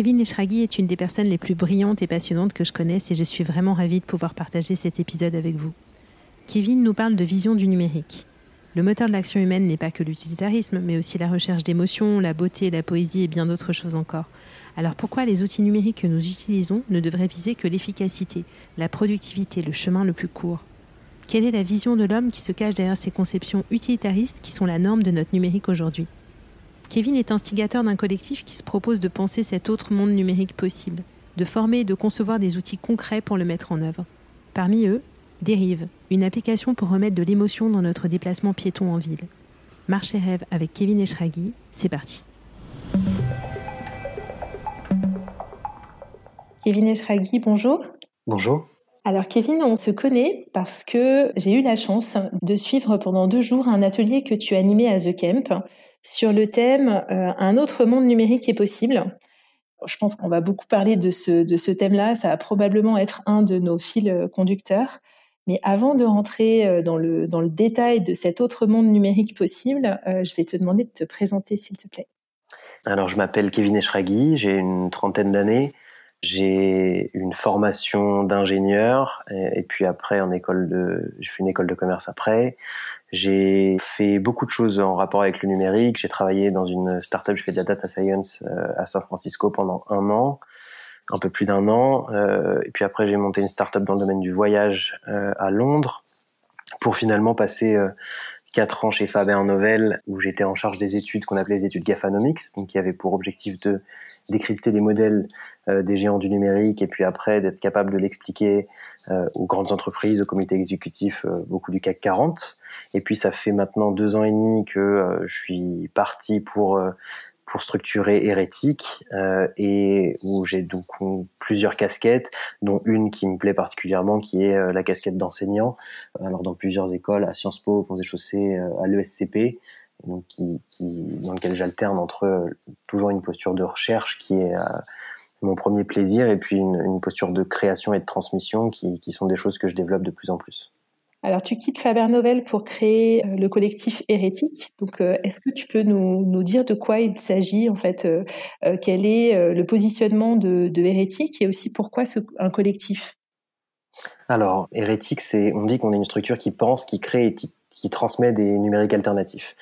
Kevin Eshraghi est une des personnes les plus brillantes et passionnantes que je connaisse et je suis vraiment ravie de pouvoir partager cet épisode avec vous. Kevin nous parle de vision du numérique. Le moteur de l'action humaine n'est pas que l'utilitarisme, mais aussi la recherche d'émotions, la beauté, la poésie et bien d'autres choses encore. Alors pourquoi les outils numériques que nous utilisons ne devraient viser que l'efficacité, la productivité, le chemin le plus court? Quelle est la vision de l'homme qui se cache derrière ces conceptions utilitaristes qui sont la norme de notre numérique aujourd'hui? Kevin est instigateur d'un collectif qui se propose de penser cet autre monde numérique possible, de former et de concevoir des outils concrets pour le mettre en œuvre. Parmi eux, Dérive, une application pour remettre de l'émotion dans notre déplacement piéton en ville. Marche et rêve avec Kevin Eshraghi, c'est parti. Kevin Eshraghi, bonjour. Bonjour. Alors Kevin, on se connaît parce que j'ai eu la chance de suivre pendant deux jours un atelier que tu as animé à The Camp sur le thème euh, Un autre monde numérique est possible. Je pense qu'on va beaucoup parler de ce, thème-là. Ça va probablement être un de nos fils euh, conducteurs. Mais avant de rentrer euh, dans le, dans le détail de cet autre monde numérique possible, je vais te demander de te présenter, s'il te plaît. Alors, je m'appelle Kevin Eshraghi, j'ai une trentaine d'années. J'ai une formation d'ingénieur et, puis après en école de, j'ai fait une école de commerce après. J'ai fait beaucoup de choses en rapport avec le numérique. J'ai travaillé dans une startup, je fais de la data science euh, à San Francisco pendant un an, un peu plus d'un an. Euh, et puis après j'ai monté une startup dans le domaine du voyage euh, à Londres pour finalement passer quatre ans chez Faber Novel où j'étais en charge des études qu'on appelait les études Gafanomics, donc qui avaient pour objectif de décrypter les modèles euh, des géants du numérique et puis après d'être capable de l'expliquer euh, aux grandes entreprises, aux comités exécutifs, euh, beaucoup du CAC 40. Et puis ça fait maintenant deux ans et demi que je suis parti pour pour structurer Hérétique euh, et où j'ai donc plusieurs casquettes, dont une qui me plaît particulièrement, qui est euh, la casquette d'enseignant. Alors dans plusieurs écoles, à Sciences Po, au des Chaussées, euh, à l'ESCP, donc qui, qui, dans lequel j'alterne entre euh, toujours une posture de recherche qui est mon premier plaisir et puis une, une, posture de création et de transmission qui, qui sont des choses que je développe de plus en plus. Alors, tu quittes Faber Novel pour créer euh, le collectif Hérétique. Donc, euh, est-ce que tu peux nous, dire de quoi il s'agit, en fait, euh, quel est le positionnement de, Hérétique et aussi pourquoi un collectif? Alors, Hérétique, c'est, on dit qu'on est une structure qui pense, qui crée et qui, qui transmet des numériques alternatifs.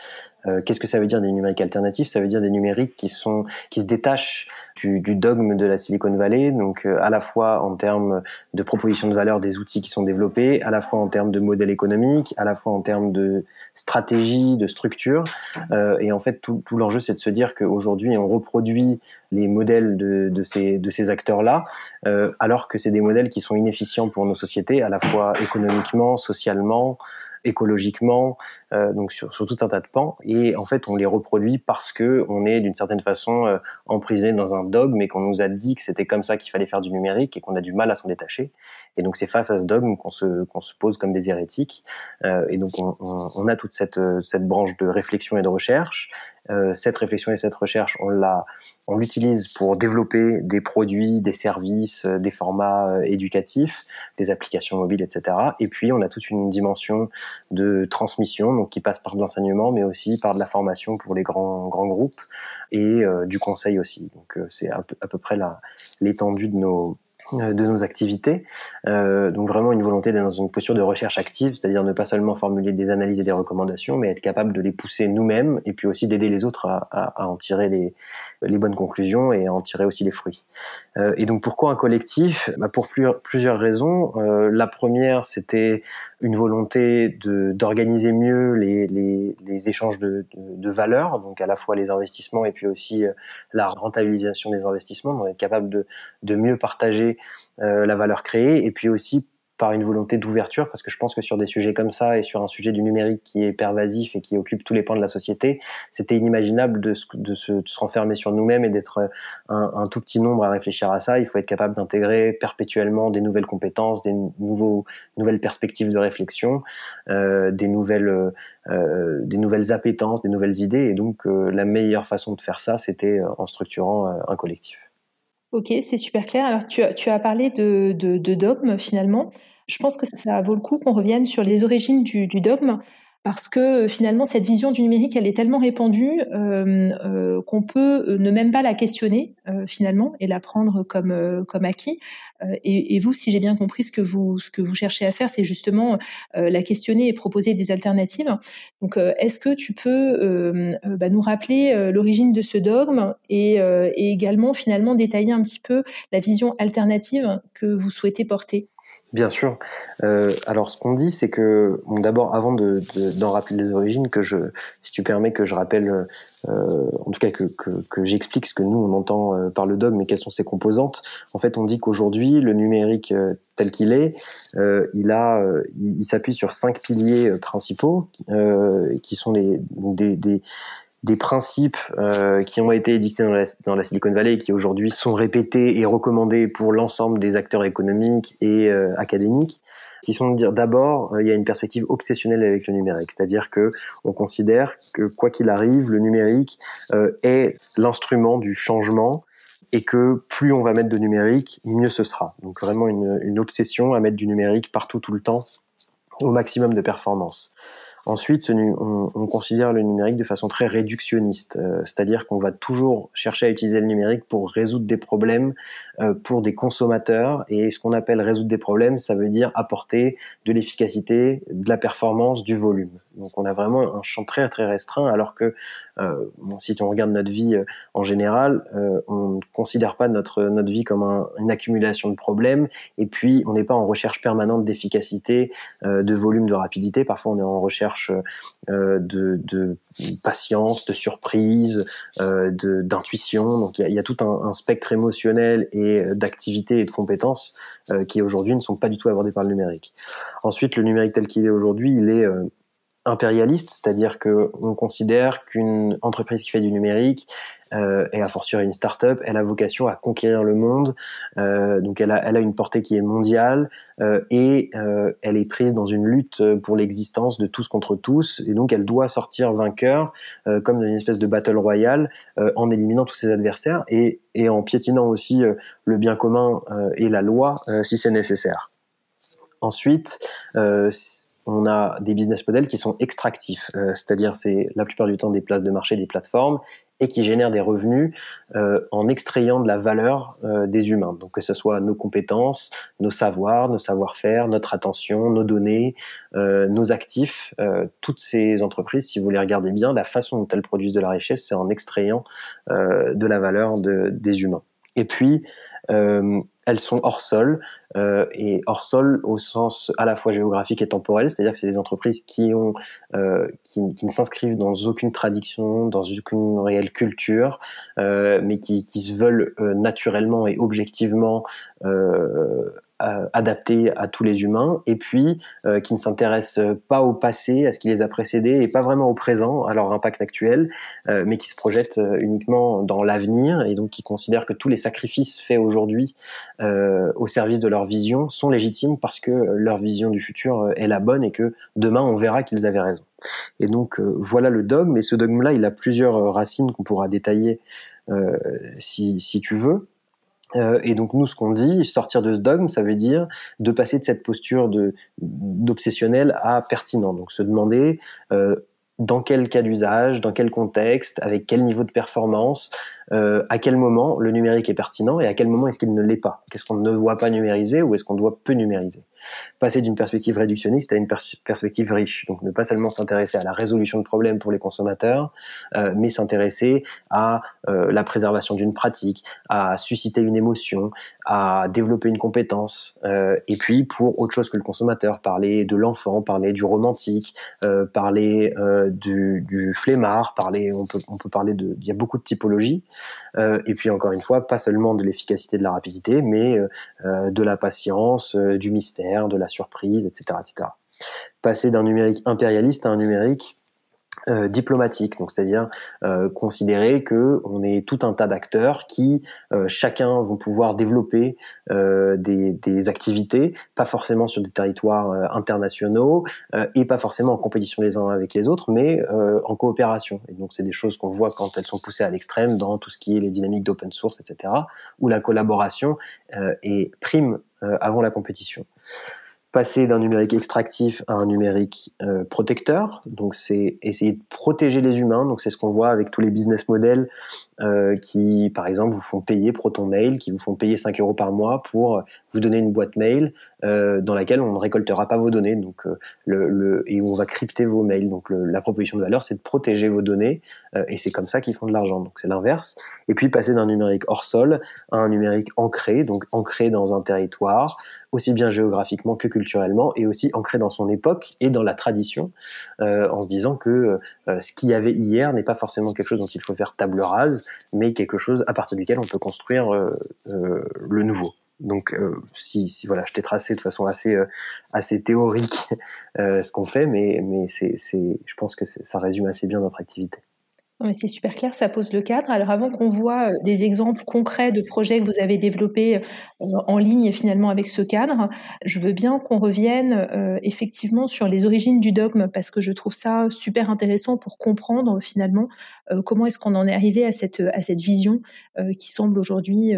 Euh, qu'est-ce que ça veut dire des numériques alternatifs? Ça veut dire des numériques qui sont qui se détachent du, du dogme de la Silicon Valley, donc euh, à la fois en termes de proposition de valeur des outils qui sont développés, à la fois en termes de modèle économique, à la fois en termes de stratégie, de structure. Euh, et en fait, tout, tout l'enjeu, c'est de se dire qu'aujourd'hui, on reproduit les modèles de, de ces, de ces acteurs-là, euh, alors que c'est des modèles qui sont inefficients pour nos sociétés, à la fois économiquement, socialement, écologiquement, euh, donc sur, sur, tout un tas de pans. Et en fait, on les reproduit parce que on est d'une certaine façon euh, emprisonné dans un dogme et qu'on nous a dit que c'était comme ça qu'il fallait faire du numérique et qu'on a du mal à s'en détacher. Et donc c'est face à ce dogme qu'on se, qu'on se pose comme des hérétiques. Euh, et donc on, on, on, a toute cette, cette branche de réflexion et de recherche. Euh, cette réflexion et cette recherche, on l'a, on l'utilise pour développer des produits, des services, euh, des formats euh, éducatifs, des applications mobiles, etc. Et puis on a toute une dimension de transmission, donc qui passe par de l'enseignement, mais aussi par de la formation pour les grands grands groupes et du conseil aussi. Donc c'est à, à, peu près l'étendue de nos de nos activités. Euh, donc vraiment une volonté d'être dans une posture de recherche active, c'est-à-dire ne pas seulement formuler des analyses et des recommandations, mais être capable de les pousser nous-mêmes et puis aussi d'aider les autres à, en tirer les, les bonnes conclusions et à en tirer aussi les fruits. Euh, et donc pourquoi un collectif? Bah Pour plusieurs raisons. Euh, la première, c'était une volonté d'organiser mieux les, les, les échanges de, de, valeurs, donc à la fois les investissements et puis aussi euh, la rentabilisation des investissements, donc être capable de, de mieux partager la valeur créée et puis aussi par une volonté d'ouverture, parce que je pense que sur des sujets comme ça et sur un sujet du numérique qui est pervasif et qui occupe tous les pans de la société, c'était inimaginable de, de, se, de, se, renfermer sur nous-mêmes et d'être un, un, tout petit nombre à réfléchir à ça. Il faut être capable d'intégrer perpétuellement des nouvelles compétences, des nouveaux, nouvelles perspectives de réflexion, euh, des nouvelles, euh, des nouvelles appétences, des nouvelles idées. Et donc, euh, la meilleure façon de faire ça, c'était en structurant un collectif. Ok, c'est super clair. Alors, tu as, parlé de, de, dogme finalement. Je pense que ça vaut le coup qu'on revienne sur les origines du dogme parce que euh, finalement cette vision du numérique elle est tellement répandue euh, euh, qu'on peut ne même pas la questionner finalement et la prendre comme comme acquis. Et, vous si j'ai bien compris ce que vous ce que vous cherchez à faire c'est justement la questionner et proposer des alternatives. Donc est-ce que tu peux bah, nous rappeler l'origine de ce dogme et également finalement détailler un petit peu la vision alternative que vous souhaitez porter? Bien sûr. Euh, alors, ce qu'on dit, c'est que, bon, d'abord, avant d'en de, rappeler les origines, que je, si tu permets que je rappelle, euh, en tout cas que, que, que j'explique ce que nous on entend euh, par le dogme et quelles sont ses composantes. En fait, on dit qu'aujourd'hui, le numérique euh, tel qu'il est, euh, il a, il, il s'appuie sur cinq piliers principaux, qui sont les, des, des des principes euh, qui ont été édictés dans la, dans la, Silicon Valley et qui aujourd'hui sont répétés et recommandés pour l'ensemble des acteurs économiques et euh, académiques, qui sont de dire d'abord euh, il y a une perspective obsessionnelle avec le numérique, c'est-à-dire que on considère que quoi qu'il arrive, le numérique euh, est l'instrument du changement et que plus on va mettre de numérique, mieux ce sera. Donc vraiment une, une obsession à mettre du numérique partout tout le temps au maximum de performance. Ensuite, on, on, considère le numérique de façon très réductionniste, euh, c'est-à-dire qu'on va toujours chercher à utiliser le numérique pour résoudre des problèmes euh, pour des consommateurs. Et ce qu'on appelle résoudre des problèmes, ça veut dire apporter de l'efficacité, de la performance, du volume. Donc on a vraiment un champ très très restreint, alors que euh, si on regarde notre vie en général, on ne considère pas notre notre vie comme un, une accumulation de problèmes. Et puis on n'est pas en recherche permanente d'efficacité, de volume, de rapidité. Parfois on est en recherche de, de, patience, de surprise, d'intuition. Donc il y a, tout un, un, spectre émotionnel et d'activité et de compétences qui aujourd'hui ne sont pas du tout abordés par le numérique. Ensuite, le numérique tel qu'il est aujourd'hui, il est impérialiste, c'est-à-dire que on considère qu'une entreprise qui fait du numérique euh, et a fortiori une start-up, elle a vocation à conquérir le monde, euh, donc elle a, elle a une portée qui est mondiale euh, et euh, elle est prise dans une lutte pour l'existence de tous contre tous et donc elle doit sortir vainqueur euh, comme dans une espèce de battle royale euh, en éliminant tous ses adversaires et, et en piétinant aussi le bien commun et la loi si c'est nécessaire. Ensuite, on a des business models qui sont extractifs, euh, c'est-à-dire c'est la plupart du temps des places de marché, des plateformes, et qui génèrent des revenus euh, en extrayant de la valeur euh, des humains. Donc que ce soit nos compétences, nos savoirs, nos savoir-faire, notre attention, nos données, nos actifs, toutes ces entreprises, si vous les regardez bien, la façon dont elles produisent de la richesse, c'est en extrayant de la valeur de, des humains. Et puis, elles sont hors sol euh, et hors sol au sens à la fois géographique et temporel, c'est-à-dire que c'est des entreprises qui ont euh, qui, ne s'inscrivent dans aucune tradition, dans aucune réelle culture, euh, mais qui, se veulent naturellement et objectivement adaptés à tous les humains, et puis qui ne s'intéressent pas au passé, à ce qui les a précédés, et pas vraiment au présent, à leur impact actuel, mais qui se projettent uniquement dans l'avenir, et donc qui considèrent que tous les sacrifices faits aujourd'hui au service de leur vision sont légitimes parce que leur vision du futur euh, est la bonne et que demain on verra qu'ils avaient raison. Et donc euh, voilà le dogme, et ce dogme-là, il a plusieurs racines qu'on pourra détailler si, si tu veux. Euh, et donc nous, ce qu'on dit, sortir de ce dogme, ça veut dire de passer de cette posture d'obsessionnel à pertinent. Donc se demander euh, dans quel cas d'usage, dans quel contexte, avec quel niveau de performance, euh, à quel moment le numérique est pertinent et à quel moment est-ce qu'il ne l'est pas? Qu'est-ce qu'on ne doit pas numériser ou est-ce qu'on doit peu numériser? Passer d'une perspective réductionniste à une perspective riche. Donc ne pas seulement s'intéresser à la résolution de problèmes pour les consommateurs, euh, mais s'intéresser à euh, la préservation d'une pratique, à susciter une émotion, à développer une compétence. Euh, et puis pour autre chose que le consommateur, parler de l'enfant, parler du romantique, euh, du, du, flemmard, parler, on peut, on peut parler de, il y a beaucoup de typologies, et puis encore une fois, pas seulement de l'efficacité, de la rapidité, mais de la patience, du mystère, de la surprise, etc., etc. Passer d'un numérique impérialiste à un numérique euh, diplomatique, donc c'est-à-dire euh, considérer que on est tout un tas d'acteurs qui euh, chacun vont pouvoir développer des, des, activités, pas forcément sur des territoires internationaux et pas forcément en compétition les uns avec les autres, mais en coopération. Et donc c'est des choses qu'on voit quand elles sont poussées à l'extrême dans tout ce qui est les dynamiques d'open source, etc., où la collaboration est prime avant la compétition passer d'un numérique extractif à un numérique euh, protecteur. Donc, c'est essayer de protéger les humains. Donc, c'est ce qu'on voit avec tous les business models euh, qui, par exemple, vous font payer Proton Mail, qui vous font payer 5 euros par mois pour vous donner une boîte mail euh, dans laquelle on ne récoltera pas vos données. Donc, le, le, et on va crypter vos mails. Donc, le, la proposition de valeur, c'est de protéger vos données. Et c'est comme ça qu'ils font de l'argent. Donc, c'est l'inverse. Et puis, passer d'un numérique hors sol à un numérique ancré, donc ancré dans un territoire, aussi bien géographiquement que culturellement, et aussi ancré dans son époque et dans la tradition, euh, en se disant que euh, ce qu'il y avait hier n'est pas forcément quelque chose dont il faut faire table rase, mais quelque chose à partir duquel on peut construire euh, le nouveau. Donc, si, voilà, je t'ai tracé de façon assez assez théorique ce qu'on fait, mais mais c'est, je pense que ça résume assez bien notre activité. C'est super clair, ça pose le cadre. Alors avant qu'on voit euh, des exemples concrets de projets que vous avez développés euh, en ligne finalement avec ce cadre, je veux bien qu'on revienne euh, effectivement sur les origines du dogme parce que je trouve ça super intéressant pour comprendre finalement comment est-ce qu'on en est arrivé à cette, à cette vision qui semble aujourd'hui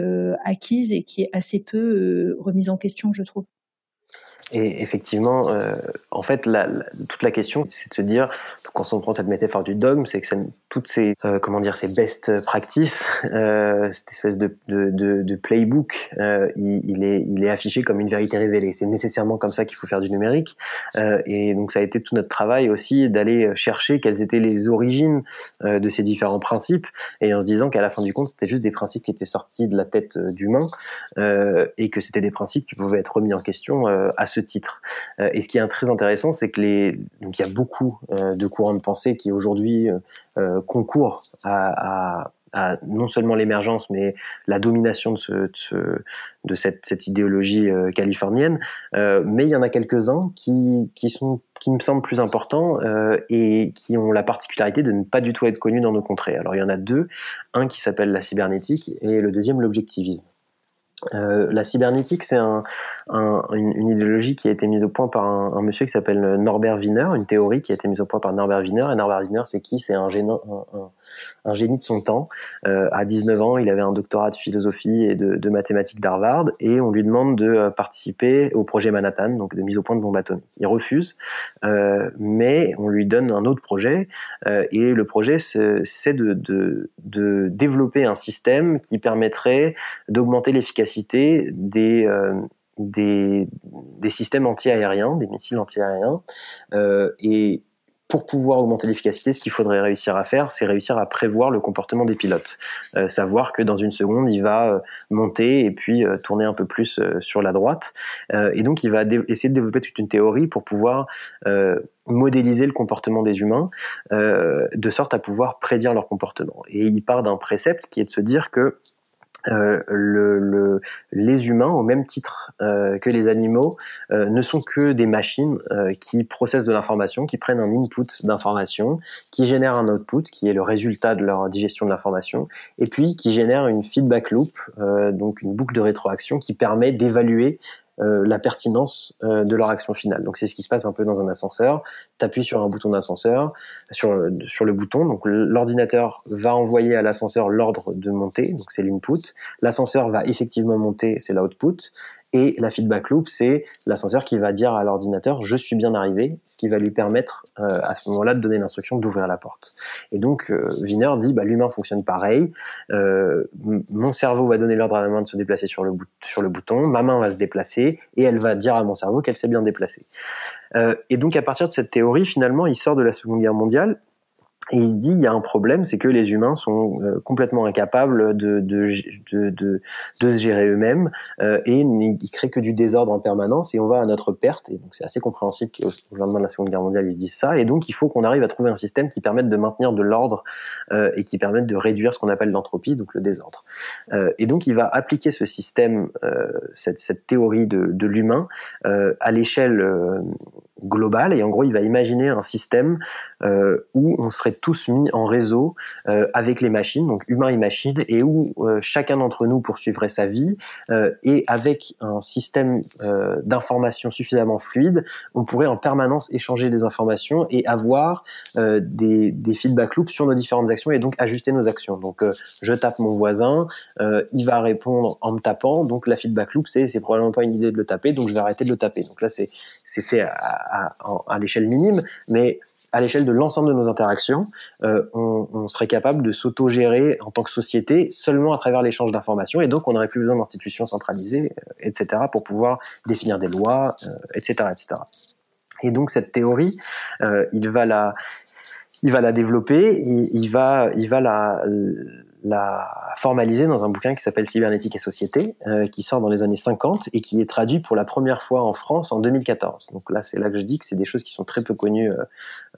acquise et qui est assez peu remise en question, je trouve. Et effectivement, euh, en fait, toute la question, c'est de se dire, quand on prend cette métaphore du dogme, c'est que toutes ces, euh, comment dire, ces best practices, euh, cette espèce de, playbook, il, est, affiché comme une vérité révélée. C'est nécessairement comme ça qu'il faut faire du numérique. Et donc, ça a été tout notre travail aussi d'aller chercher quelles étaient les origines de ces différents principes, et en se disant qu'à la fin du compte, c'était juste des principes qui étaient sortis de la tête d'humains, et que c'était des principes qui pouvaient être remis en question à ce titre. Euh, et ce qui est très intéressant, c'est que les, donc il y a beaucoup euh, de courants de pensée qui aujourd'hui euh, concourent à, non seulement l'émergence, mais la domination de, ce, de, cette, idéologie californienne. mais il y en a quelques-uns qui, qui, sont, qui me semblent plus importants et qui ont la particularité de ne pas du tout être connus dans nos contrées. Alors il y en a deux, un qui s'appelle la cybernétique et le deuxième l'objectivisme. La cybernétique, c'est un, un, une, une, idéologie qui a été mise au point par un, un monsieur qui s'appelle Norbert Wiener, une théorie qui a été mise au point par Norbert Wiener. Et Norbert Wiener, c'est qui? C'est un, un, génie de son temps. Euh, à 19 ans, il avait un doctorat de philosophie et de, de mathématiques d'Harvard, et on lui demande de euh, participer au projet Manhattan, donc de mise au point de bombes atomiques. Il refuse, euh, mais on lui donne un autre projet, euh, et le projet, c'est de, de, de développer un système qui permettrait d'augmenter l'efficacité des, euh, des, systèmes anti-aériens, des missiles anti-aériens. Euh, et pour pouvoir augmenter l'efficacité, ce qu'il faudrait réussir à faire, c'est réussir à prévoir le comportement des pilotes. Euh, savoir que dans une seconde, il va monter et puis tourner un peu plus sur la droite. et donc, il va essayer de développer toute une théorie pour pouvoir modéliser le comportement des humains, de sorte à pouvoir prédire leur comportement. Et il part d'un précepte qui est de se dire que euh, le, le, les humains, au même titre euh, que les animaux, euh, ne sont que des machines euh, qui processent de l'information, qui prennent un input d'information, qui génèrent un output, qui est le résultat de leur digestion de l'information, et puis qui génèrent une feedback loop, euh, donc une boucle de rétroaction qui permet d'évaluer euh, la pertinence euh, de leur action finale. Donc c'est ce qui se passe un peu dans un ascenseur. Tu appuies sur un bouton d'ascenseur, sur, sur le bouton, donc l'ordinateur va envoyer à l'ascenseur l'ordre de monter, donc c'est l'input. L'ascenseur va effectivement monter, c'est l'output. Et la feedback loop, c'est l'ascenseur qui va dire à l'ordinateur je suis bien arrivé, ce qui va lui permettre euh, à ce moment-là de donner l'instruction d'ouvrir la porte. Et donc euh, Wiener dit bah, l'humain fonctionne pareil, euh, mon cerveau va donner l'ordre à la main de se déplacer sur le, sur le bouton, ma main va se déplacer et elle va dire à mon cerveau qu'elle s'est bien déplacée. Euh, et donc à partir de cette théorie, finalement, il sort de la Seconde Guerre mondiale Et il se dit, il y a un problème, c'est que les humains sont euh, complètement incapables de, de, de, de, de se gérer eux-mêmes euh, et ils créent que du désordre en permanence et on va à notre perte. Et donc c'est assez compréhensible qu'au lendemain de la Seconde Guerre mondiale, ils se disent ça. Et donc il faut qu'on arrive à trouver un système qui permette de maintenir de l'ordre euh, et qui permette de réduire ce qu'on appelle l'entropie, donc le désordre. Euh, et donc il va appliquer ce système, euh, cette, cette, théorie de, de l'humain à l'échelle globale. Et en gros, il va imaginer un système où on serait tous mis en réseau euh, avec les machines, donc humains et machines, et où euh, chacun d'entre nous poursuivrait sa vie, euh, et avec un système d'information suffisamment fluide, on pourrait en permanence échanger des informations et avoir des, des feedback loops sur nos différentes actions et donc ajuster nos actions. Donc je tape mon voisin, il va répondre en me tapant, donc la feedback loop c'est c'est probablement pas une idée de le taper, donc je vais arrêter de le taper. Donc là c'est fait à, à, à l'échelle minime, mais à l'échelle de l'ensemble de nos interactions, euh, on, on, serait capable de s'auto-gérer en tant que société seulement à travers l'échange d'informations, et donc on n'aurait plus besoin d'institutions centralisées, euh, etc., pour pouvoir définir des lois, euh, etc., etc. Et donc cette théorie, euh, il va la, il va la développer, et il va, il va la l'a formalisé dans un bouquin qui s'appelle Cybernétique et Société, euh, qui sort dans les années 50 et qui est traduit pour la première fois en France en 2014. Donc là, c'est là que je dis que c'est des choses qui sont très peu connues euh,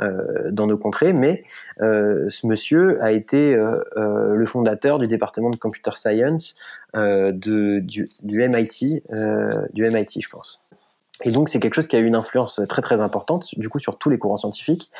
euh dans nos contrées, mais ce monsieur a été le fondateur du département de computer science MIT, du MIT, je pense. Et donc c'est quelque chose qui a eu une influence très très importante du coup sur tous les courants scientifiques.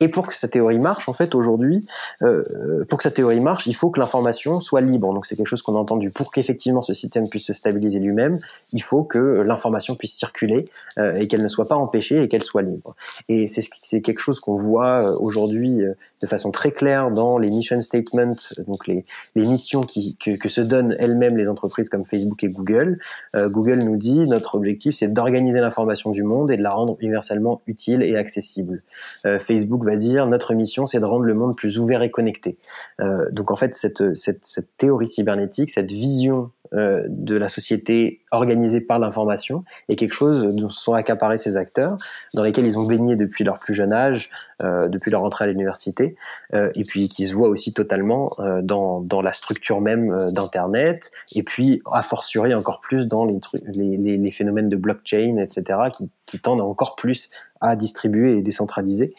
Et pour que sa théorie marche, en fait aujourd'hui, euh, pour que sa théorie marche, il faut que l'information soit libre. Donc c'est quelque chose qu'on a entendu. Pour qu'effectivement ce système puisse se stabiliser lui-même, il faut que l'information puisse circuler euh, et qu'elle ne soit pas empêchée et qu'elle soit libre. Et c'est quelque chose qu'on voit euh, aujourd'hui euh, de façon très claire dans les mission statements, donc les, les missions qui, que, que se donnent elles-mêmes les entreprises comme Facebook et Google. Euh, Google nous dit notre objectif c'est d'organiser l'information du monde et de la rendre universellement utile et accessible. Euh, Facebook va dire notre mission c'est de rendre le monde plus ouvert et connecté. Euh, donc en fait cette, cette, théorie cybernétique, cette vision euh, de la société organisée par l'information est quelque chose dont sont accaparés ces acteurs, dans lesquels ils ont baigné depuis leur plus jeune âge, depuis leur entrée à l'université, et puis qui se voient aussi totalement dans, dans la structure même d'Internet, et puis a fortiori encore plus dans les, les, les, phénomènes de blockchain, etc., qui, qui, tendent encore plus à distribuer et décentraliser,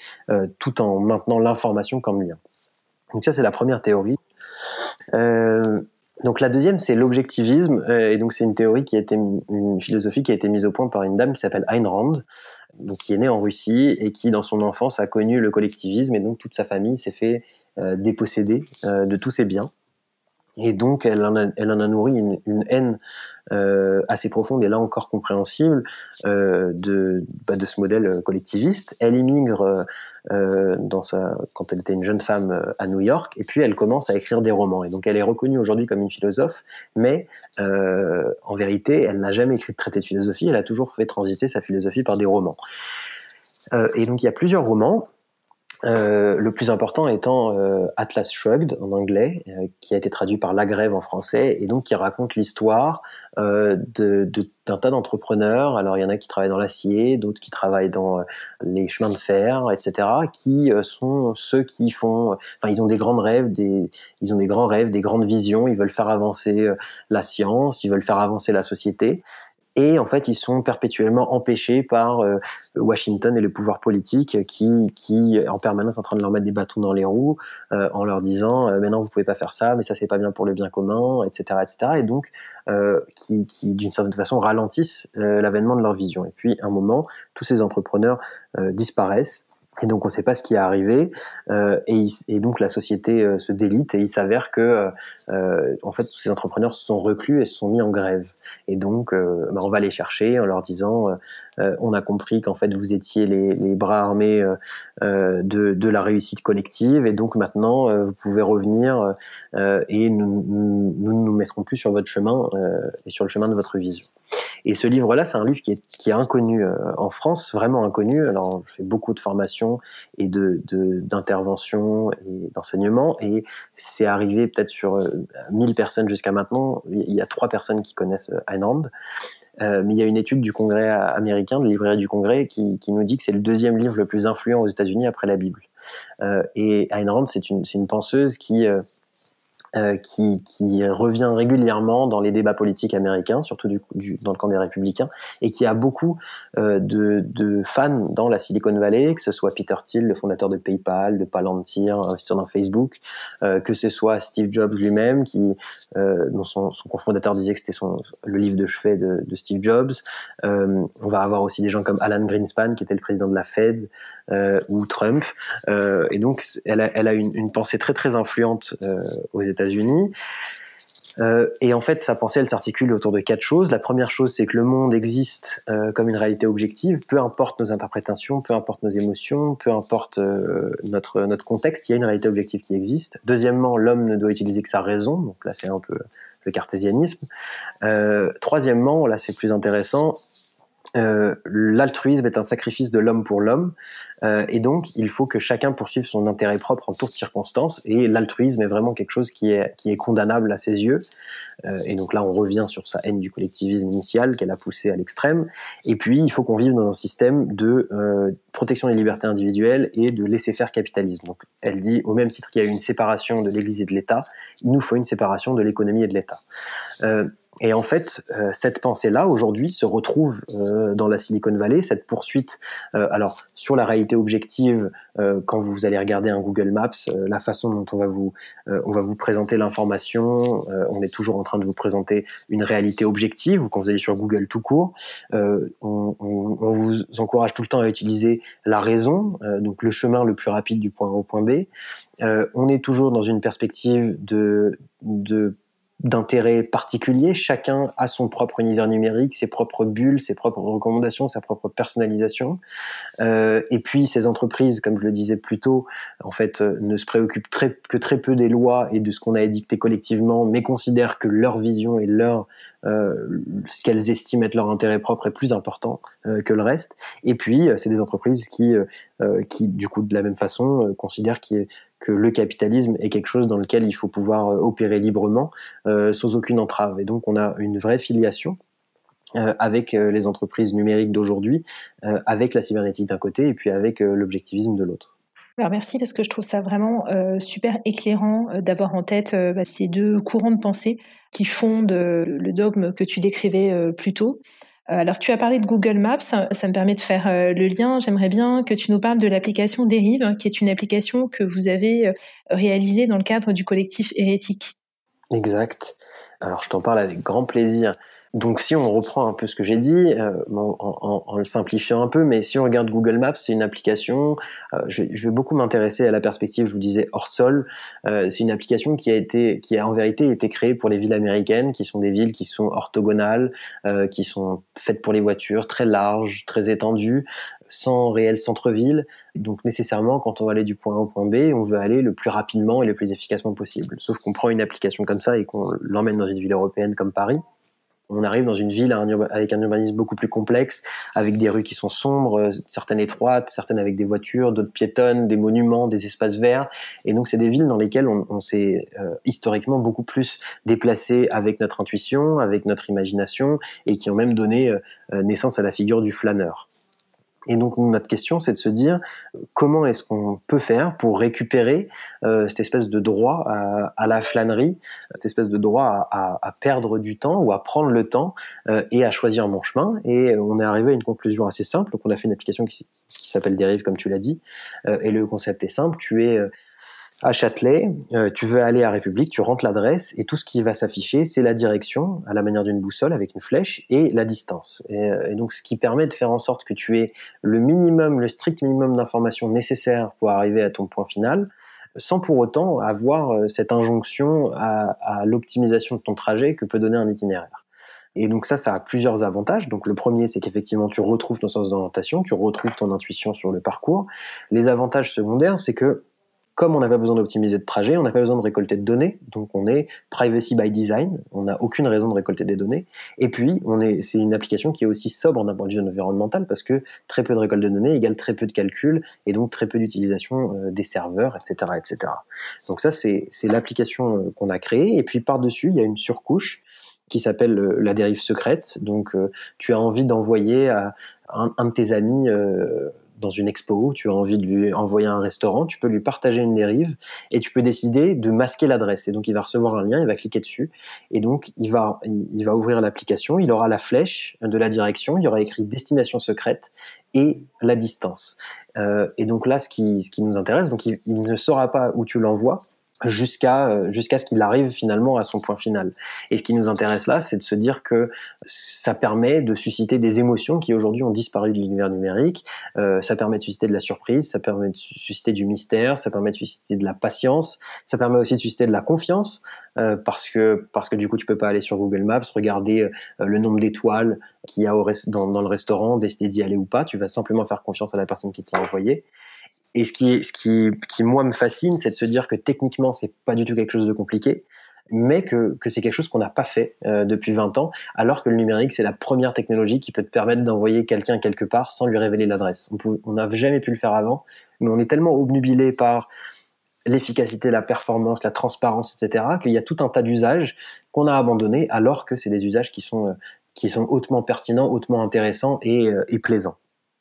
tout en maintenant l'information comme lien. Donc ça, c'est la première théorie. Euh, donc la deuxième, c'est l'objectivisme, euh, et donc c'est une théorie qui a été une philosophie qui a été mise au point par une dame qui s'appelle Ayn Rand, donc qui est née en Russie et qui dans son enfance a connu le collectivisme et donc toute sa famille s'est fait euh, déposséder euh, de tous ses biens. Et donc, elle en a, elle en a nourri une, une haine euh, assez profonde et là encore compréhensible euh, de, bah, de ce modèle collectiviste. Elle immigre euh, dans sa, quand elle était une jeune femme euh, à New York et puis elle commence à écrire des romans. Et donc, elle est reconnue aujourd'hui comme une philosophe, mais euh, en vérité, elle n'a jamais écrit de traité de philosophie. Elle a toujours fait transiter sa philosophie par des romans. Euh, et donc, il y a plusieurs romans. Euh, le plus important étant euh, Atlas Shrugged en anglais, euh, qui a été traduit par La Grève en français, et donc qui raconte l'histoire euh, d'un de, tas d'entrepreneurs. Alors il y en a qui travaillent dans l'acier, d'autres qui travaillent dans euh, les chemins de fer, etc., qui sont ceux qui font, enfin ils ont des grands rêves, des, ils ont des grands rêves, des grandes visions, ils veulent faire avancer la science, ils veulent faire avancer la société et en fait ils sont perpétuellement empêchés par euh, Washington et le pouvoir politique qui, qui en permanence en train de leur mettre des bâtons dans les roues euh, en leur disant euh, mais non vous pouvez pas faire ça mais ça c'est pas bien pour le bien commun etc etc et donc euh, qui, qui d'une certaine façon ralentissent euh, l'avènement de leur vision. Et puis à un moment tous ces entrepreneurs disparaissent et donc on ne sait pas ce qui est arrivé, euh, et, donc la société euh, se délite et il s'avère que euh, en fait ces entrepreneurs se sont reclus et se sont mis en grève. Et donc euh, bah, on va les chercher en leur disant euh, on a compris qu'en fait vous étiez les, les bras armés de, de, la réussite collective et donc maintenant vous pouvez revenir et nous, nous, nous nous mettrons plus sur votre chemin et sur le chemin de votre vision. Et ce livre-là, c'est un livre qui est, qui est inconnu en France, vraiment inconnu. Alors je fais beaucoup de formations et de d'interventions et d'enseignement et c'est arrivé peut-être sur 1000 personnes jusqu'à maintenant. Il y a trois personnes qui connaissent Ayn Rand. Euh, mais il y a une étude du Congrès américain, de librairie du Congrès, qui, qui nous dit que c'est le deuxième livre le plus influent aux États-Unis après la Bible. et Ayn Rand, c'est une, une penseuse qui euh, qui, qui, revient régulièrement dans les débats politiques américains, surtout du, du, dans le camp des républicains, et qui a beaucoup euh, de, de, fans dans la Silicon Valley, que ce soit Peter Thiel, le fondateur de PayPal, de Palantir, investisseur dans Facebook, euh, que ce soit Steve Jobs lui-même, qui euh, dont son, son, cofondateur disait que c'était le livre de chevet de, de Steve Jobs. Euh, on va avoir aussi des gens comme Alan Greenspan, qui était le président de la Fed, ou Trump. et donc, elle a, une, pensée très très influente aux États États-Unis. Euh, et en fait, sa pensée, elle s'articule autour de quatre choses. La première chose, c'est que le monde existe euh, comme une réalité objective, peu importe nos interprétations, peu importe nos émotions, peu importe euh, notre, notre contexte, il y a une réalité objective qui existe. Deuxièmement, l'homme ne doit utiliser que sa raison, donc là c'est un peu le cartésianisme. troisièmement, là c'est plus intéressant, euh, l'altruisme est un sacrifice de l'homme pour l'homme, euh, et donc il faut que chacun poursuive son intérêt propre en toutes circonstances, et l'altruisme est vraiment quelque chose qui est, qui est condamnable à ses yeux, euh, et donc là on revient sur sa haine du collectivisme initial qu'elle a poussé à l'extrême, et puis il faut qu'on vive dans un système de euh, protection des libertés individuelles et de laisser-faire capitalisme. Donc elle dit, au même titre qu'il y a une séparation de l'Église et de l'État, il nous faut une séparation de l'économie et de l'État. Euh, et en fait, euh, cette pensée-là, aujourd'hui, se retrouve euh, dans la Silicon Valley, cette poursuite. Euh, alors, sur la réalité objective, quand vous allez regarder un Google Maps, la façon dont on va vous, on va vous présenter l'information, on est toujours en train de vous présenter une réalité objective, ou quand vous allez sur Google tout court, on, on, on, vous encourage tout le temps à utiliser la raison, donc le chemin le plus rapide du point A au point B. on est toujours dans une perspective de, de d'intérêt particulier. Chacun a son propre univers numérique, ses propres bulles, ses propres recommandations, sa propre personnalisation. Euh, et puis ces entreprises, comme je le disais plus tôt, en fait, euh, ne se préoccupent très, que très peu des lois et de ce qu'on a édicté collectivement, mais considèrent que leur vision et leur ce qu'elles estiment être leur intérêt propre est plus important euh, que le reste. Et puis, euh, c'est des entreprises qui, qui, du coup, de la même façon, considèrent que le capitalisme est quelque chose dans lequel il faut pouvoir euh, opérer librement euh, sans aucune entrave. Et donc on a une vraie filiation euh, avec les entreprises numériques d'aujourd'hui, avec la cybernétique d'un côté et puis avec l'objectivisme de l'autre. Alors merci parce que je trouve ça vraiment super éclairant d'avoir en tête bah, ces deux courants de pensée qui fondent le dogme que tu décrivais plus tôt. Euh, alors, tu as parlé de Google Maps, ça, me permet de faire euh, le lien. J'aimerais bien que tu nous parles de l'application Dérive, qui est une application que vous avez euh, réalisée dans le cadre du collectif Hérétique. Exact. Alors, je t'en parle avec grand plaisir. Donc si on reprend un peu ce que j'ai dit, euh, en, le simplifiant un peu, mais si on regarde Google Maps, c'est une application, euh, je, vais beaucoup m'intéresser à la perspective, je vous disais, hors sol. Euh, c'est une application qui a été, qui a en vérité été créée pour les villes américaines, qui sont des villes qui sont orthogonales, qui sont faites pour les voitures, très larges, très étendues, sans réel centre-ville. Donc nécessairement, quand on va aller du point A au point B, on veut aller le plus rapidement et le plus efficacement possible. Sauf qu'on prend une application comme ça et qu'on l'emmène dans une ville européenne comme Paris on arrive dans une ville avec un urbanisme beaucoup plus complexe, avec des rues qui sont sombres, euh, certaines étroites, certaines avec des voitures, d'autres piétonnes, des monuments, des espaces verts. Et donc, c'est des villes dans lesquelles on, s'est euh, historiquement beaucoup plus déplacé avec notre intuition, avec notre imagination, et qui ont même donné euh, naissance à la figure du flâneur. Et donc notre question, c'est de se dire comment est-ce qu'on peut faire pour récupérer euh, cette espèce de droit à, la flânerie, cette espèce de droit à, perdre du temps ou à prendre le temps euh, et à choisir mon chemin. Et on est arrivé à une conclusion assez simple. Donc on a fait une application qui, s'appelle Dérive, comme tu l'as dit. Euh, et le concept est simple. Tu es à Châtelet, euh, tu veux aller à République, tu rentres l'adresse et tout ce qui va s'afficher, c'est la direction à la manière d'une boussole avec une flèche et la distance. Euh, et, donc, ce qui permet de faire en sorte que tu aies le minimum, le strict minimum d'informations nécessaires pour arriver à ton point final, sans pour autant avoir euh, cette injonction à, à l'optimisation de ton trajet que peut donner un itinéraire. Et donc ça, ça a plusieurs avantages. Donc le premier, c'est qu'effectivement, tu retrouves ton sens d'orientation, tu retrouves ton intuition sur le parcours. Les avantages secondaires, c'est que comme on n'a pas besoin d'optimiser de trajet, on n'a pas besoin de récolter de données, donc on est privacy by design, on n'a aucune raison de récolter des données. Et puis, on est, c'est une application qui est aussi sobre d'un point de vue environnemental parce que très peu de récolte de données égale très peu de calcul et donc très peu d'utilisation euh, des serveurs, etc., etc. Donc ça, c'est, l'application euh, qu'on a créée. Et puis par-dessus, il y a une surcouche qui s'appelle euh, la dérive secrète. Donc, tu as envie d'envoyer à un, un, de tes amis dans une expo, tu as envie de lui envoyer un restaurant, tu peux lui partager une dérive et tu peux décider de masquer l'adresse. Et donc il va recevoir un lien, il va cliquer dessus et donc il va, il va ouvrir l'application, il aura la flèche de la direction, il y aura écrit destination secrète et la distance. Euh, et donc là, ce qui, ce qui nous intéresse, donc il, il ne saura pas où tu l'envoies, jusqu'à euh, jusqu'à ce qu'il arrive finalement à son point final. Et ce qui nous intéresse là, c'est de se dire que ça permet de susciter des émotions qui aujourd'hui ont disparu de l'univers numérique. Euh, ça permet de susciter de la surprise, ça permet de susciter du mystère, ça permet de susciter de la patience, ça permet aussi de susciter de la confiance euh, parce que parce que du coup tu peux pas aller sur Google Maps regarder euh, le nombre d'étoiles qu'il y a au dans, dans le restaurant, décider d'y aller ou pas. Tu vas simplement faire confiance à la personne qui t'a envoyé. Et ce qui, ce qui, qui moi me fascine, c'est de se dire que techniquement, c'est pas du tout quelque chose de compliqué, mais que, que c'est quelque chose qu'on n'a pas fait euh, depuis 20 ans, alors que le numérique, c'est la première technologie qui peut te permettre d'envoyer quelqu'un quelque part sans lui révéler l'adresse. On n'a jamais pu le faire avant, mais on est tellement obnubilé par l'efficacité, la performance, la transparence, etc., qu'il y a tout un tas d'usages qu'on a abandonnés, alors que c'est des usages qui sont, euh, qui sont hautement pertinents, hautement intéressants et, euh, et plaisants.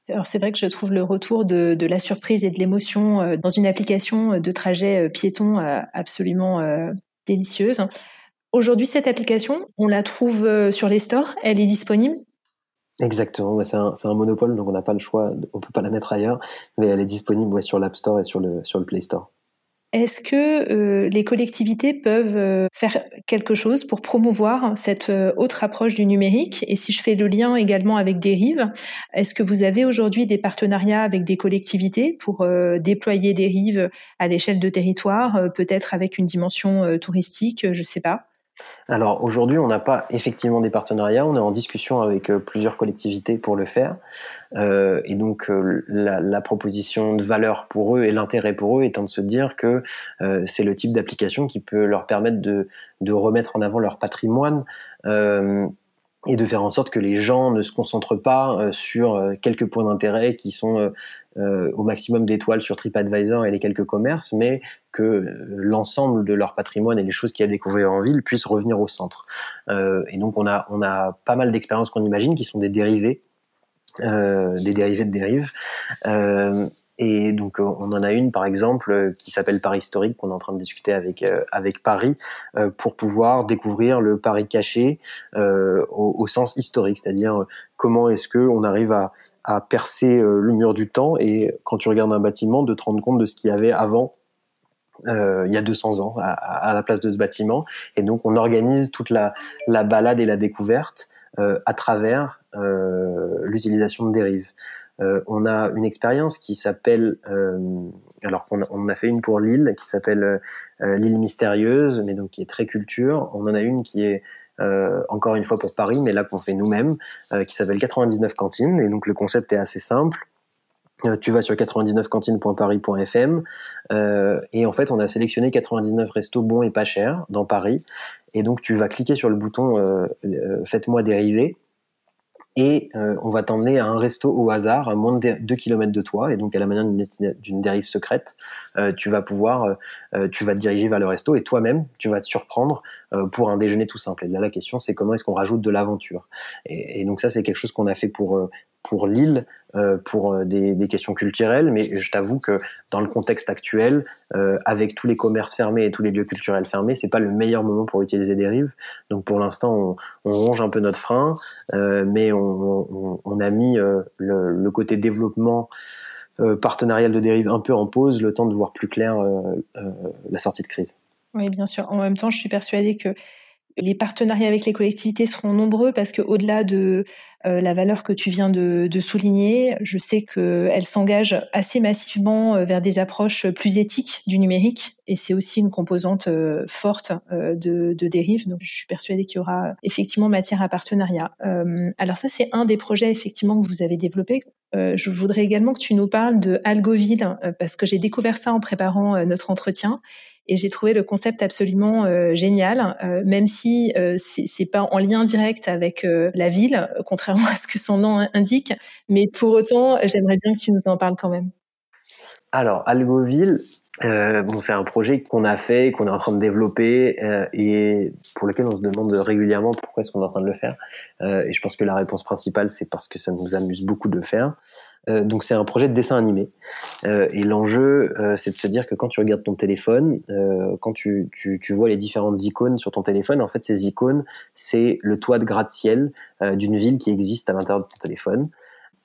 Alors c'est vrai que je trouve le retour de, la surprise et de l'émotion euh, dans une application de trajet euh, piéton euh, absolument délicieuse. Aujourd'hui, cette application, on la trouve sur les stores, elle est disponible? Exactement, c'est un, monopole, donc on n'a pas le choix, on peut pas la mettre ailleurs, mais elle est disponible sur l'App Store et sur le, sur le Play Store. Est-ce que euh, les collectivités peuvent euh, faire quelque chose pour promouvoir cette euh, autre approche du numérique? Et si je fais le lien également avec Dérive, est-ce que vous avez aujourd'hui des partenariats avec des collectivités pour déployer Dérive à l'échelle de territoire, peut-être avec une dimension touristique, je ne sais pas. Alors aujourd'hui, on n'a pas effectivement des partenariats, on est en discussion avec plusieurs collectivités pour le faire. Euh, et donc euh, la, proposition de valeur pour eux et l'intérêt pour eux étant de se dire que euh, c'est le type d'application qui peut leur permettre de, de, remettre en avant leur patrimoine et de faire en sorte que les gens ne se concentrent pas sur quelques points d'intérêt qui sont au maximum d'étoiles sur TripAdvisor et les quelques commerces, mais que l'ensemble de leur patrimoine et les choses qu'il y a à découvrir en ville puissent revenir au centre. et donc on a, on a pas mal d'expériences qu'on imagine qui sont des dérivés, des dérivés de dérives. Et donc on en a une par exemple qui s'appelle Paris historique qu'on est en train de discuter avec avec Paris pour pouvoir découvrir le Paris caché au, au, sens historique, c'est-à-dire comment est-ce que on arrive à, à percer le mur du temps et quand tu regardes un bâtiment de te rendre compte de ce qu'il y avait avant euh, il y a 200 ans à, à, la place de ce bâtiment. Et donc on organise toute la, la balade et la découverte euh, à travers euh, l'utilisation de dérives. Euh, on a une expérience qui s'appelle, euh, alors qu'on a, on a fait une pour Lille, qui s'appelle euh, l'île mystérieuse, mais donc qui est très culture. On en a une qui est encore une fois pour Paris, mais là qu'on fait nous-mêmes, qui s'appelle 99 cantines. Et donc le concept est assez simple. tu vas sur 99cantines.paris.fm euh, et en fait on a sélectionné 99 restos bons et pas chers dans Paris et donc tu vas cliquer sur le bouton euh, faites-moi dériver et euh, on va t'emmener à un resto au hasard à moins de 2 km de toi et donc à la manière d'une dérive secrète euh, tu vas pouvoir euh, tu vas te diriger vers le resto et toi-même tu vas te surprendre pour un déjeuner tout simple. Et là la question c'est comment est-ce qu'on rajoute de l'aventure? Et, donc ça c'est quelque chose qu'on a fait pour pour Lille, euh, pour euh, des, questions culturelles, mais je t'avoue que dans le contexte actuel, euh, avec tous les commerces fermés et tous les lieux culturels fermés, c'est pas le meilleur moment pour utiliser des rives. Donc pour l'instant, on, on, ronge un peu notre frein, mais on, a mis le, le, côté développement partenarial de dérive un peu en pause, le temps de voir plus clair la sortie de crise. Oui, bien sûr. En même temps, je suis persuadée que les partenariats avec les collectivités seront nombreux parce que au-delà de euh, la valeur que tu viens de, souligner, je sais qu'elle s'engage assez massivement euh, vers des approches plus éthiques du numérique et c'est aussi une composante euh, forte de, de dérive. Donc je suis persuadée qu'il y aura effectivement matière à partenariat. Alors ça c'est un des projets effectivement que vous avez développé. je voudrais également que tu nous parles de Algoville parce que j'ai découvert ça en préparant notre entretien et j'ai trouvé le concept absolument euh, génial, euh, même si euh, c'est pas en lien direct avec la ville, contrairement à ce que son nom indique. Mais pour autant, j'aimerais bien que tu nous en parles quand même. Alors, Algoville, Euh, bon, c'est un projet qu'on a fait, qu'on est en train de développer euh, et pour lequel on se demande régulièrement pourquoi est-ce qu'on est en train de le faire. Euh, et je pense que la réponse principale, c'est parce que ça nous amuse beaucoup de le faire. Euh, donc c'est un projet de dessin animé. Euh, et l'enjeu, c'est de se dire que quand tu regardes ton téléphone, quand tu, tu, tu, vois les différentes icônes sur ton téléphone, en fait ces icônes, c'est le toit de gratte-ciel d'une ville qui existe à l'intérieur de ton téléphone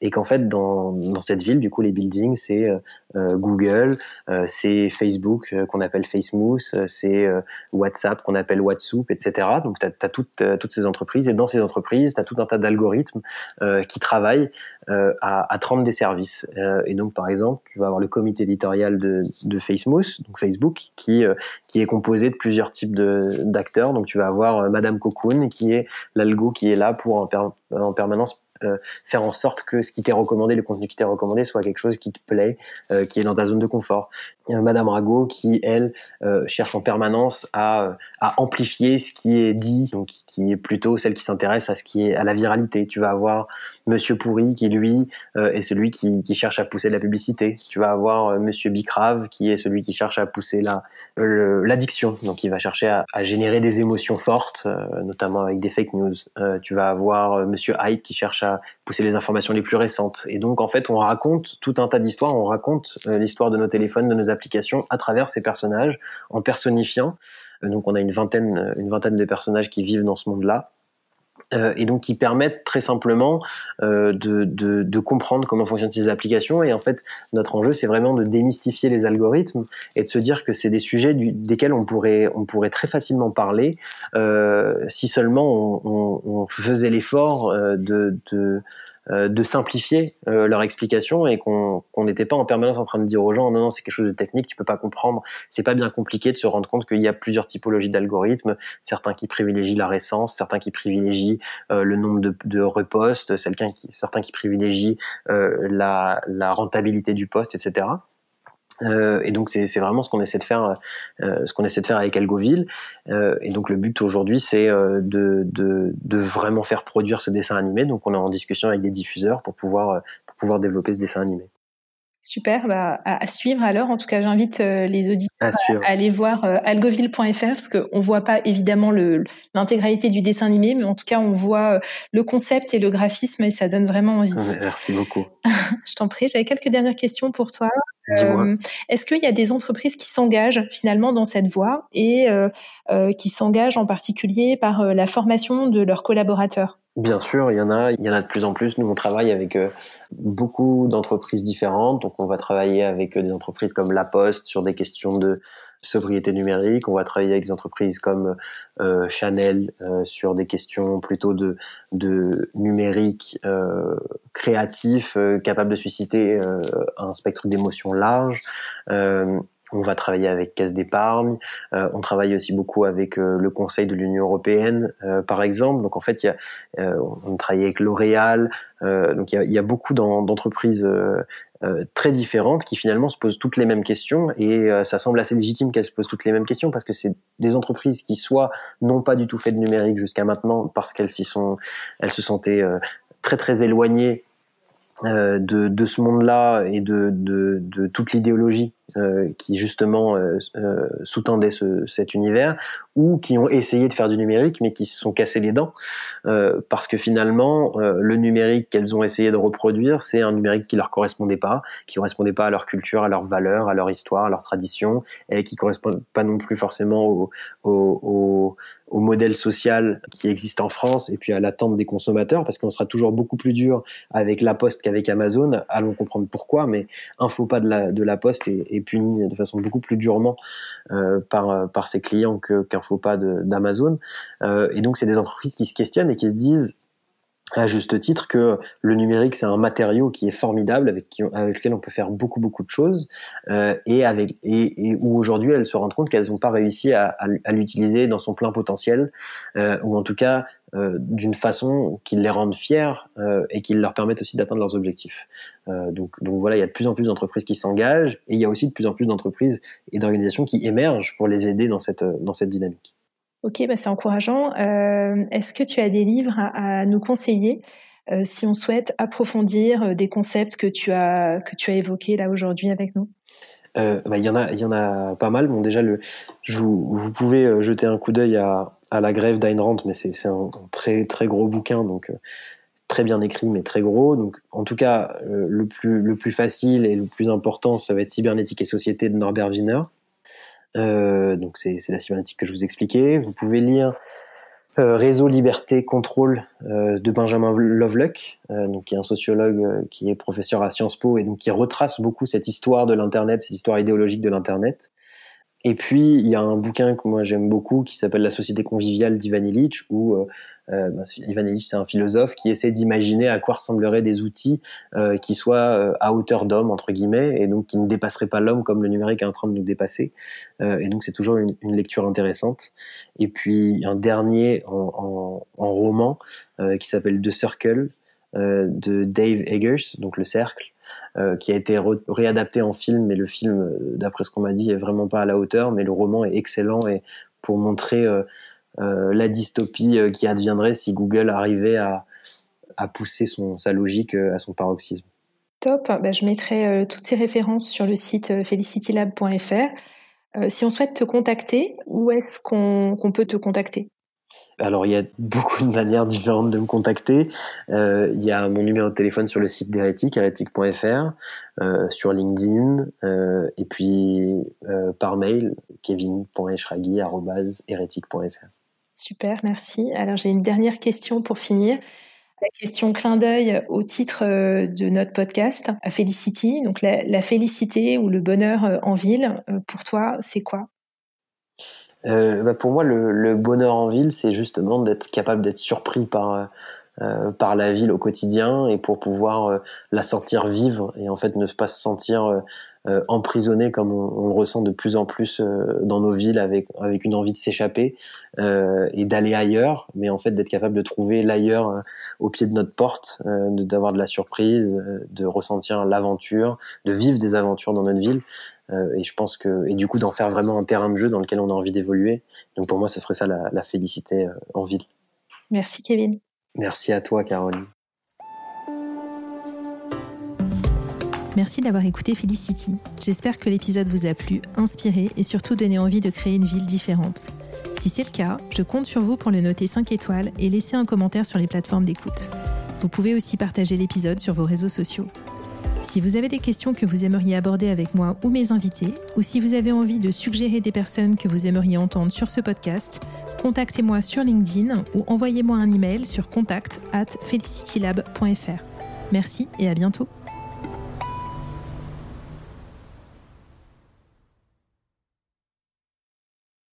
et qu'en fait dans, dans, cette ville du coup les buildings c'est euh, euh Google euh, c'est Facebook euh, qu'on appelle FaceMoose c'est WhatsApp qu'on appelle WhatsApp etc donc tu as, toutes, toutes ces entreprises. Et dans ces entreprises tu as tout un tas d'algorithmes qui travaillent à, à rendre des services. Et donc par exemple tu vas avoir le comité éditorial de, de donc Facebook qui, qui est composé de plusieurs types d'acteurs. Donc tu vas avoir Madame Cocoon qui est l'algo qui est là pour en permanence euh, faire en sorte que ce qui t'est recommandé, le contenu qui t'est recommandé, soit quelque chose qui te plaît, euh, qui est dans ta zone de confort. Madame Rago qui, elle, euh, cherche en permanence à, à, amplifier ce qui est dit, donc qui est plutôt celle qui s'intéresse à ce qui est à la viralité. Tu vas avoir Monsieur Pourri qui, lui, est celui qui, cherche à pousser de la publicité. Tu vas avoir Monsieur Bicrave qui est celui qui cherche à pousser la l'addiction, donc il va chercher à, à, générer des émotions fortes, notamment avec des fake news. tu vas avoir Monsieur Hype qui cherche à pousser les informations les plus récentes. Et donc, en fait, on raconte tout un tas d'histoires. On raconte euh, l'histoire de nos téléphones, de nos applications à travers ces personnages, en personnifiant. Euh, donc, on a une vingtaine, une vingtaine de personnages qui vivent dans ce monde-là. Euh, et donc qui permettent très simplement euh, de, de, de, comprendre comment fonctionnent ces applications. Et en fait, notre enjeu, c'est vraiment de démystifier les algorithmes et de se dire que c'est des sujets du, desquels on pourrait, on pourrait très facilement parler euh, si seulement on, on, on faisait l'effort euh, de, de de simplifier euh, leur explication et qu'on n'était pas en permanence en train de dire aux gens non non c'est quelque chose de technique tu peux pas comprendre c'est pas bien compliqué de se rendre compte qu'il y a plusieurs typologies d'algorithmes certains qui privilégient la récence certains qui privilégient euh, le nombre de, de repostes certains qui, certains qui privilégient la, la rentabilité du poste etc euh, et donc c'est vraiment ce qu'on essaie de faire, euh, ce qu'on essaie de faire avec Algoville. Euh, et donc le but aujourd'hui, c'est euh, de, de, de, vraiment faire produire ce dessin animé. Donc on est en discussion avec des diffuseurs pour pouvoir pour pouvoir développer ce dessin animé. Super, bah, à, suivre alors. En tout cas, j'invite euh, les auditeurs à, aller voir euh, algoville.fr parce qu'on voit pas évidemment l'intégralité du dessin animé, mais en tout cas, on voit euh, le concept et le graphisme et ça donne vraiment envie. Merci beaucoup. Je t'en prie. J'avais quelques dernières questions pour toi. Est-ce qu'il y a des entreprises qui s'engagent finalement dans cette voie et qui s'engagent en particulier par la formation de leurs collaborateurs? Bien sûr, il y en a, il y en a de plus en plus. Nous, on travaille avec euh, beaucoup d'entreprises différentes. Donc, on va travailler avec euh, des entreprises comme La Poste sur des questions de sobriété numérique. On va travailler avec des entreprises comme euh, Chanel sur des questions plutôt de, de numérique créatif, capable de susciter un spectre d'émotions large. On va travailler avec Caisse d'épargne. Euh, on travaille aussi beaucoup avec euh, le Conseil de l'Union européenne, euh, par exemple. Donc en fait, y a, on travaille avec L'Oréal. donc il y a, beaucoup d'entreprises très différentes qui finalement se posent toutes les mêmes questions et ça semble assez légitime qu'elles se posent toutes les mêmes questions parce que c'est des entreprises qui soit n'ont pas du tout fait de numérique jusqu'à maintenant parce qu'elles s'y sont, elles se sentaient très très éloignées de, ce monde-là et de, toute l'idéologie qui justement euh, euh sous-tendait ce, cet univers, ou qui ont essayé de faire du numérique mais qui se sont cassés les dents, euh, parce que finalement le numérique qu'elles ont essayé de reproduire, c'est un numérique qui leur correspondait pas, qui correspondait pas à leur culture, à leurs valeurs, à leur histoire, à leur tradition, et qui correspond pas non plus forcément au, au, au au modèle social qui existe en France et puis à l'attente des consommateurs, parce qu'on sera toujours beaucoup plus dur avec la Poste qu'avec Amazon. Allons comprendre pourquoi, mais un faux pas de la, de la Poste est, est puni de façon beaucoup plus durement euh, par, par ses clients qu'un faux pas d'Amazon. Euh, et donc, c'est des entreprises qui se questionnent et qui se disent à juste titre que le numérique c'est un matériau qui est formidable avec, avec lequel on peut faire beaucoup beaucoup de choses euh, et avec et, où aujourd'hui elles se rendent compte qu'elles n'ont pas réussi à, l'utiliser dans son plein potentiel euh, ou en tout cas euh, d'une façon qui les rende fiers euh, et qui leur permette aussi d'atteindre leurs objectifs. Euh, donc, donc voilà, il y a de plus en plus d'entreprises qui s'engagent et il y a aussi de plus en plus d'entreprises et d'organisations qui émergent pour les aider dans cette dans cette dynamique. Ok, bah c'est encourageant. Est-ce que tu as des livres à, à nous conseiller si on souhaite approfondir des concepts que tu as que tu as évoqués là aujourd'hui avec nous? Euh, bah, il y en a, il y en a pas mal. Bon, déjà, le, vous, pouvez jeter un coup d'œil à, la grève d'Ayn Rand, mais c'est un, très très gros bouquin, donc très bien écrit, mais très gros. Donc, en tout cas, le plus le plus facile et le plus important, ça va être Cybernétique et Société de Norbert Wiener. donc, c'est la cybernétique que je vous expliquais. Vous pouvez lire euh, Réseau Liberté Contrôle euh, de Benjamin Lovelock, euh, donc qui est un sociologue qui est professeur à Sciences Po et donc qui retrace beaucoup cette histoire de l'internet, cette histoire idéologique de l'internet. Et puis, il y a un bouquin que moi j'aime beaucoup qui s'appelle La société conviviale d'Ivan Illich, où euh, euh ben, Ivan Illich, c'est un philosophe qui essaie d'imaginer à quoi ressembleraient des outils euh, qui soient euh, à hauteur d'homme, entre guillemets, et donc qui ne dépasseraient pas l'homme comme le numérique est en train de nous dépasser. Euh, et donc, c'est toujours une, une, lecture intéressante. Et puis, un dernier en, en, en roman qui s'appelle The Circle de Dave Eggers, donc Le Cercle, euh, qui a été réadapté en film, mais le film, euh, d'après ce qu'on m'a dit, est vraiment pas à la hauteur, mais le roman est excellent et pour montrer euh, la dystopie qui adviendrait si Google arrivait à, pousser son, sa logique à son paroxysme. Top, bah, je mettrai toutes ces références sur le site felicitylab.fr. si on souhaite te contacter, où est-ce qu'on peut te contacter? Alors, il y a beaucoup de manières différentes de me contacter. Euh, il y a mon numéro de téléphone sur le site d'Hérétique, hérétique.fr, euh, sur LinkedIn, euh, et puis par mail, kevin.eschragui.hérétique.fr. Super, merci. Alors, j'ai une dernière question pour finir. La question clin d'œil au titre de notre podcast, à Felicity. Donc, la, la félicité ou le bonheur en ville, pour toi, c'est quoi? Euh, bah pour moi, le, le, bonheur en ville, c'est justement d'être capable d'être surpris par euh, par la ville au quotidien et pour pouvoir euh, la sentir vivre et en fait ne pas se sentir euh, emprisonné comme on, le ressent de plus en plus dans nos villes avec avec une envie de s'échapper et d'aller ailleurs, mais en fait d'être capable de trouver l'ailleurs au pied de notre porte, d'avoir de la surprise, de ressentir l'aventure, de vivre des aventures dans notre ville. Et je pense que et du coup d'en faire vraiment un terrain de jeu dans lequel on a envie d'évoluer. Donc pour moi, ce serait ça la, la félicité en ville. Merci Kevin. Merci à toi Caroline. Merci d'avoir écouté Felicity. J'espère que l'épisode vous a plu, inspiré et surtout donné envie de créer une ville différente. Si c'est le cas, je compte sur vous pour le noter 5 étoiles et laisser un commentaire sur les plateformes d'écoute. Vous pouvez aussi partager l'épisode sur vos réseaux sociaux. Si vous avez des questions que vous aimeriez aborder avec moi ou mes invités, ou si vous avez envie de suggérer des personnes que vous aimeriez entendre sur ce podcast, contactez-moi sur LinkedIn ou envoyez-moi un email sur contact at felicitylab.fr. Merci et à bientôt.